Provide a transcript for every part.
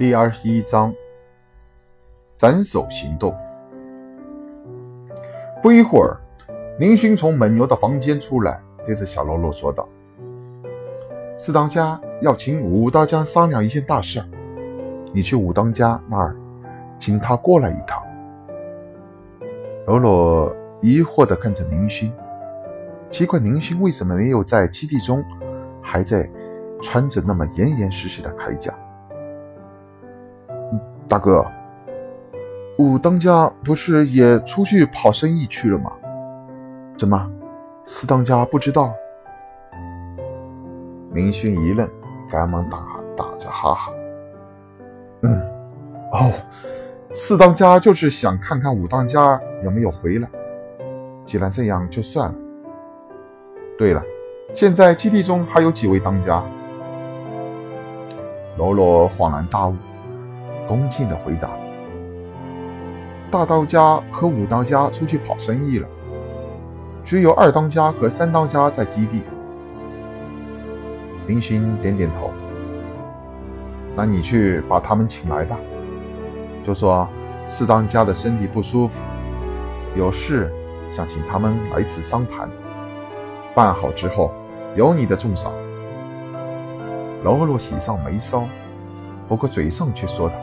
第二十一章，斩首行动。不一会儿，林勋从蒙牛的房间出来，对着小喽啰说道：“四当家要请武当家商量一件大事，你去武当家那儿，请他过来一趟。”喽啰疑惑地看着林勋，奇怪林勋为什么没有在基地中，还在穿着那么严严实实的铠甲。大哥，武当家不是也出去跑生意去了吗？怎么，四当家不知道？明勋一愣，赶忙打打着哈哈：“嗯，哦，四当家就是想看看武当家有没有回来。既然这样，就算了。对了，现在基地中还有几位当家？”罗罗恍然大悟。恭敬的回答：“大当家和五当家出去跑生意了，只有二当家和三当家在基地。”林勋点点头：“那你去把他们请来吧，就说四当家的身体不舒服，有事想请他们来此商谈。办好之后，有你的重赏。”喽啰喜上眉梢，不过嘴上却说道。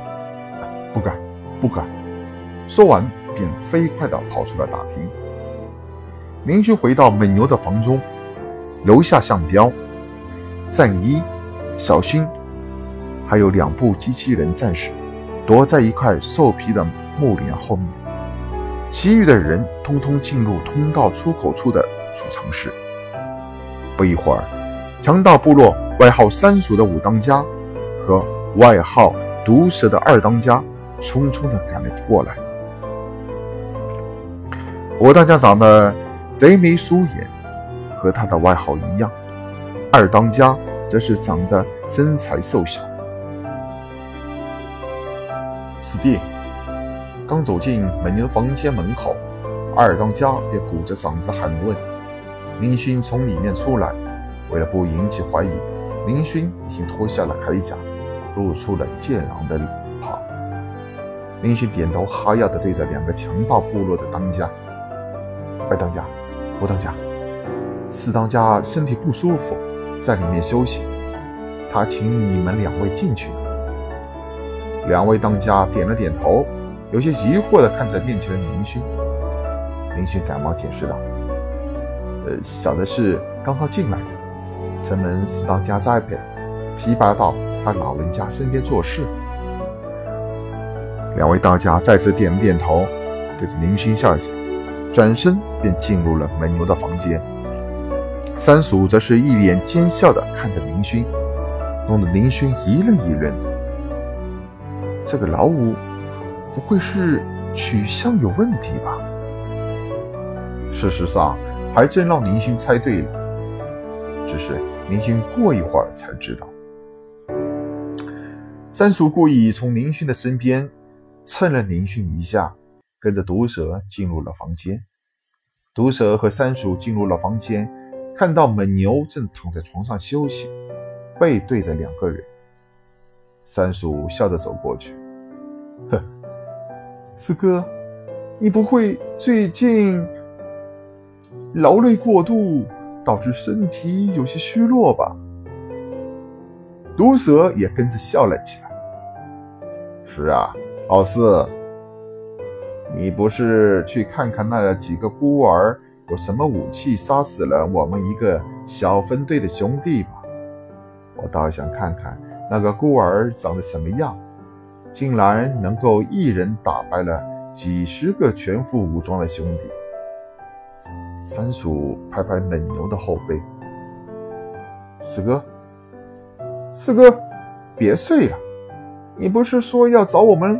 不敢，不敢。说完，便飞快地跑出了大厅。林勋回到蒙牛的房中，留下相标、战衣、小勋，还有两部机器人战士，躲在一块兽皮的木帘后面。其余的人通通进入通道出口处的储藏室。不一会儿，强盗部落外号三鼠的武当家和外号毒蛇的二当家。匆匆地赶了过来。我当家长得贼眉鼠眼，和他的外号一样；二当家则是长得身材瘦小。师弟刚走进门牛房间门口，二当家便鼓着嗓子喊问：“林勋从里面出来。”为了不引起怀疑，林勋已经脱下了铠甲，露出了健朗的脸。林勋点头哈腰地对着两个强暴部落的当家：“二当家，五当家，四当家身体不舒服，在里面休息。他请你们两位进去。”两位当家点了点头，有些疑惑地看着面前的林勋。林勋赶忙解释道：“呃，小的是刚刚进来的，承蒙四当家栽培，提拔到他老人家身边做事。”两位大家再次点了点头，对着林勋笑笑，转身便进入了门牛的房间。三叔则是一脸奸笑的看着林勋，弄得林勋一愣一愣。这个老五不会是取向有问题吧？事实上，还真让林勋猜对了。只是林勋过一会儿才知道，三叔故意从林勋的身边。蹭了林迅一下，跟着毒蛇进入了房间。毒蛇和三鼠进入了房间，看到蒙牛正躺在床上休息，背对着两个人。三鼠笑着走过去，呵，四哥，你不会最近劳累过度，导致身体有些虚弱吧？毒蛇也跟着笑了起来。是啊。老四，你不是去看看那几个孤儿有什么武器杀死了我们一个小分队的兄弟吗？我倒想看看那个孤儿长得什么样，竟然能够一人打败了几十个全副武装的兄弟。三鼠拍拍蒙牛的后背，四哥，四哥，别睡了，你不是说要找我们？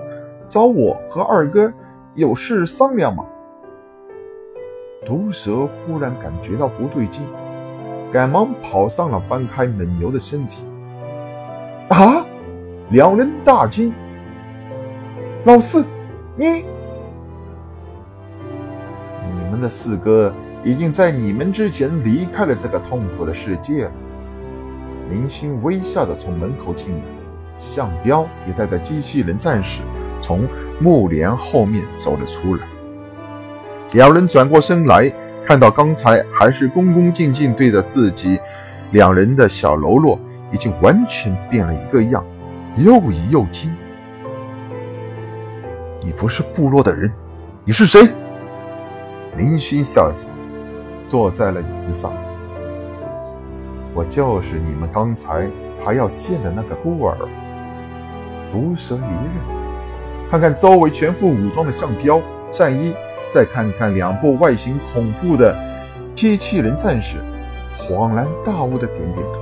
找我和二哥有事商量吗？毒蛇忽然感觉到不对劲，赶忙跑上了翻开蒙牛的身体。啊！两人大惊。老四，你……你们的四哥已经在你们之前离开了这个痛苦的世界了。林星微笑着从门口进来，项彪也带着机器人战士从木帘后面走了出来。两人转过身来，看到刚才还是恭恭敬敬对着自己两人的小喽啰，已经完全变了一个样，又疑又惊。你不是部落的人，你是谁？林勋笑笑，坐在了椅子上。我就是你们刚才还要见的那个孤儿，毒蛇一人。看看周围全副武装的项彪战衣，再看看两部外形恐怖的机器人战士，恍然大悟的点点头。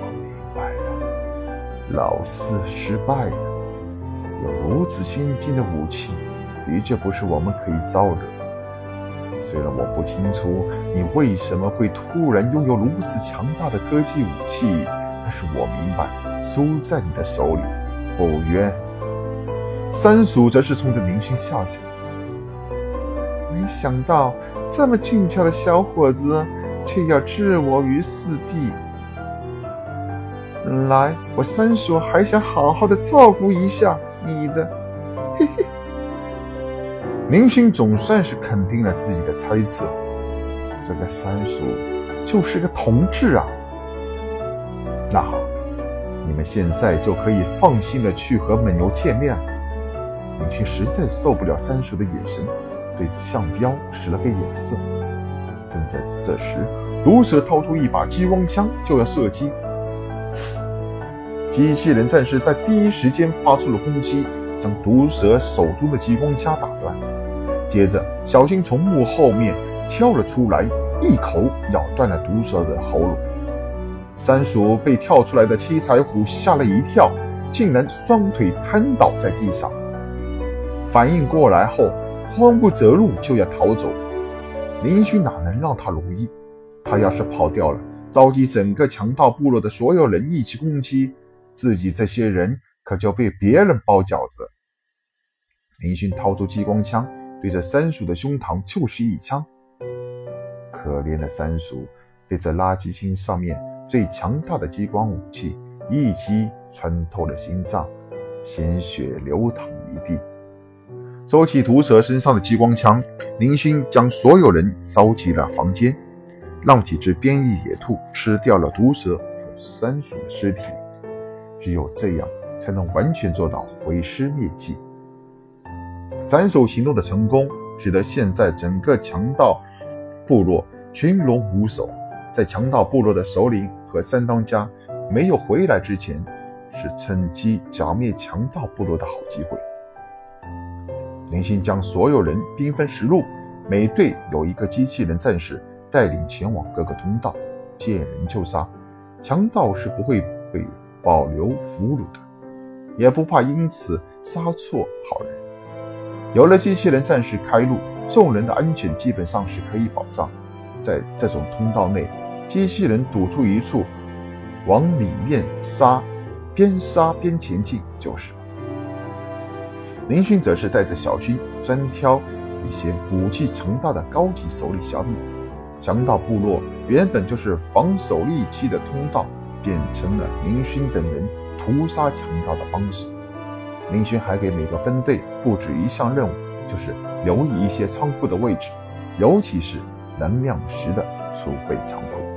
我明白了，老四失败了。有如此先进的武器，的确不是我们可以招惹。虽然我不清楚你为什么会突然拥有如此强大的科技武器，但是我明白，输在你的手里不冤。三叔则是冲着明星笑笑，没想到这么俊俏的小伙子，却要置我于死地。来，我三叔还想好好的照顾一下你的，嘿嘿。明星总算是肯定了自己的猜测，这个三叔就是个同志啊。那好，你们现在就可以放心的去和蒙牛见面了。明星实在受不了三叔的眼神，对着向彪使了个眼色。正在这时，毒蛇掏出一把激光枪就要射击，机器人战士在第一时间发出了攻击，将毒蛇手中的激光枪打断。接着，小新从木后面跳了出来，一口咬断了毒蛇的喉咙。三叔被跳出来的七彩虎吓了一跳，竟然双腿瘫倒在地上。反应过来后，慌不择路就要逃走。林勋哪能让他容易？他要是跑掉了，召集整个强盗部落的所有人一起攻击自己，这些人可就被别人包饺子。林勋掏出激光枪。对着三叔的胸膛就是一枪，可怜的三叔被这垃圾星上面最强大的激光武器一击穿透了心脏，鲜血流淌一地。收起毒蛇身上的激光枪，林勋将所有人召集了房间，让几只变异野兔吃掉了毒蛇和三鼠的尸体，只有这样才能完全做到毁尸灭迹。斩首行动的成功，使得现在整个强盗部落群龙无首。在强盗部落的首领和三当家没有回来之前，是趁机剿灭强盗部落的好机会。林星将所有人兵分十路，每队有一个机器人战士带领前往各个通道，见人就杀。强盗是不会被保留俘虏的，也不怕因此杀错好人。有了机器人战士开路，众人的安全基本上是可以保障。在这种通道内，机器人堵住一处，往里面杀，边杀边前进就是了。林勋则是带着小勋专挑一些武器强大的高级首领小米。强盗部落原本就是防守利器的通道，变成了林勋等人屠杀强盗的帮手。林勋还给每个分队布置一项任务，就是留意一些仓库的位置，尤其是能量石的储备仓库。